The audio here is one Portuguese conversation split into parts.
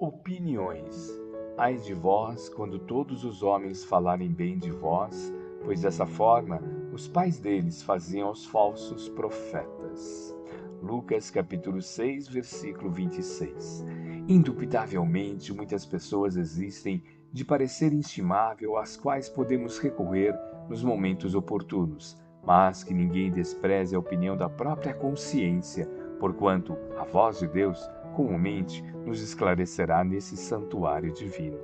Opiniões. Ai de vós, quando todos os homens falarem bem de vós, pois dessa forma os pais deles faziam os falsos profetas. Lucas capítulo 6, versículo 26. Indubitavelmente, muitas pessoas existem de parecer inestimável às quais podemos recorrer nos momentos oportunos, mas que ninguém despreze a opinião da própria consciência, porquanto a voz de Deus comumente nos esclarecerá nesse santuário divino.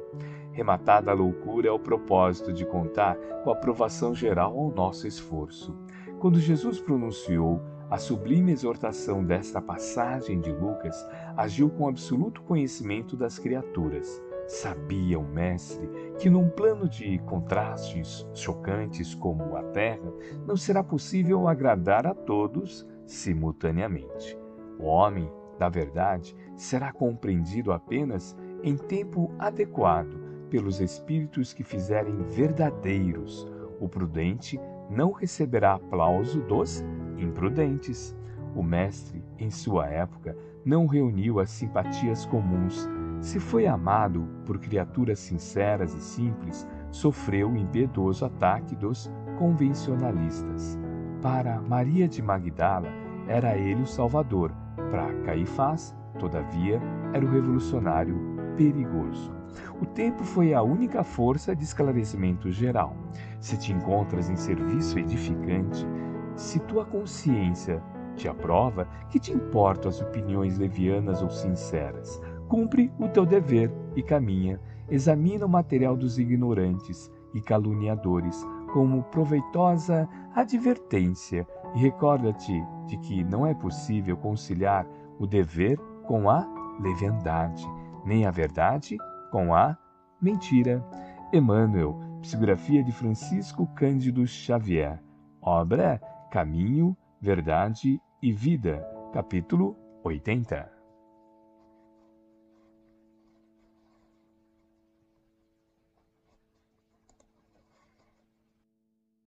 Rematada a loucura é o propósito de contar com a aprovação geral ao nosso esforço. Quando Jesus pronunciou a sublime exortação desta passagem de Lucas, agiu com absoluto conhecimento das criaturas. Sabia o Mestre que, num plano de contrastes chocantes como a Terra, não será possível agradar a todos simultaneamente. O homem da verdade será compreendido apenas em tempo adequado pelos espíritos que fizerem verdadeiros. O prudente não receberá aplauso dos imprudentes. O mestre, em sua época, não reuniu as simpatias comuns. Se foi amado por criaturas sinceras e simples, sofreu o impiedoso ataque dos convencionalistas. Para Maria de Magdala, era ele o Salvador para Caifás, todavia, era o revolucionário perigoso. O tempo foi a única força de esclarecimento geral. Se te encontras em serviço edificante, se tua consciência te aprova, que te importam as opiniões levianas ou sinceras? Cumpre o teu dever e caminha. Examina o material dos ignorantes e caluniadores como proveitosa advertência e recorda-te de que não é possível conciliar o dever com a leviandade, nem a verdade com a mentira. Emmanuel, psicografia de Francisco Cândido Xavier, obra Caminho, Verdade e Vida, capítulo 80.